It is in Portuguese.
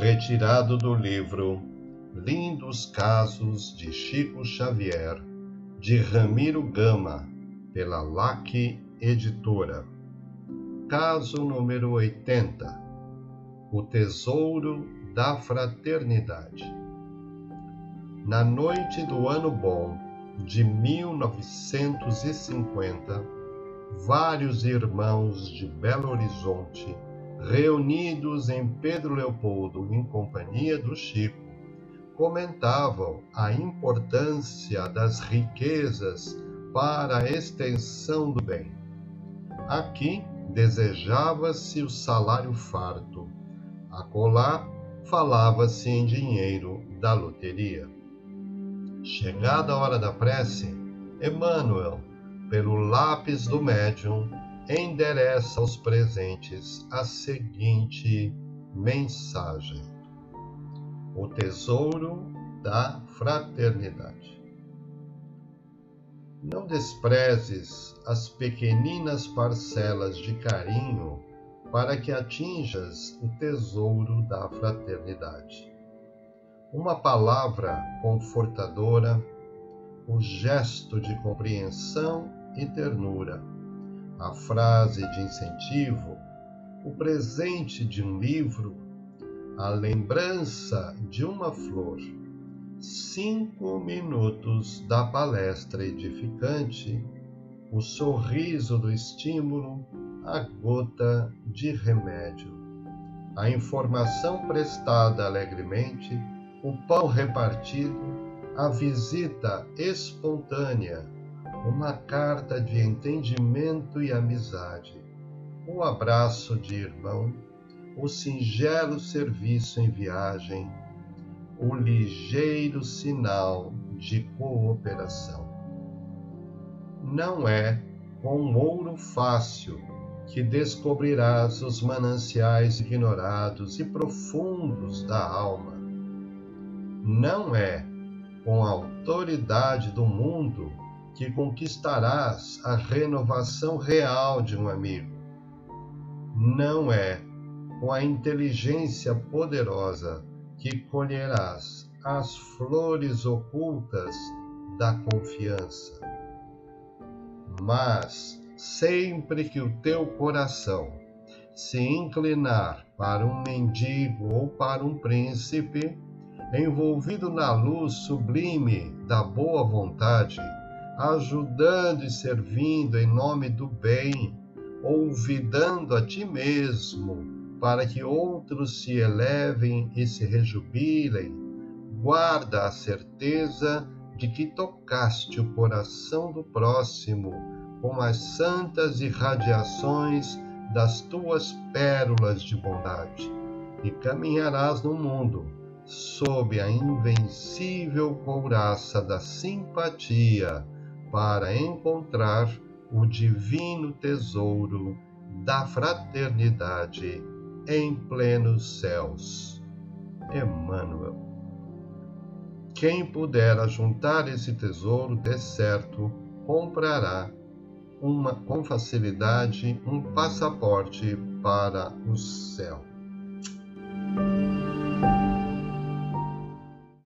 Retirado do livro Lindos Casos de Chico Xavier, de Ramiro Gama, pela LAC Editora. Caso número 80 O Tesouro da Fraternidade. Na noite do Ano Bom de 1950, vários irmãos de Belo Horizonte reunidos em Pedro Leopoldo em companhia do Chico, comentavam a importância das riquezas para a extensão do bem. Aqui desejava-se o salário farto, acolá falava-se em dinheiro da loteria. Chegada a hora da prece, Emmanuel, pelo lápis do médium, endereça aos presentes a seguinte mensagem: O tesouro da fraternidade. Não desprezes as pequeninas parcelas de carinho para que atinjas o tesouro da fraternidade. Uma palavra confortadora, o gesto de compreensão e ternura a frase de incentivo, o presente de um livro, a lembrança de uma flor, cinco minutos da palestra edificante, o sorriso do estímulo, a gota de remédio, a informação prestada alegremente, o pão repartido, a visita espontânea uma carta de entendimento e amizade, um abraço de irmão, o singelo serviço em viagem, o ligeiro sinal de cooperação. Não é com ouro fácil que descobrirás os mananciais ignorados e profundos da alma. Não é com a autoridade do mundo que conquistarás a renovação real de um amigo. Não é com a inteligência poderosa que colherás as flores ocultas da confiança. Mas sempre que o teu coração se inclinar para um mendigo ou para um príncipe, envolvido na luz sublime da boa vontade, ajudando e servindo em nome do bem, olvidando a ti mesmo, para que outros se elevem e se rejubilem, guarda a certeza de que tocaste o coração do próximo com as santas irradiações das tuas pérolas de bondade, e caminharás no mundo sob a invencível couraça da simpatia para encontrar o divino tesouro da fraternidade em plenos céus. Emmanuel. Quem puder ajuntar esse tesouro, de certo, comprará uma, com facilidade um passaporte para o céu.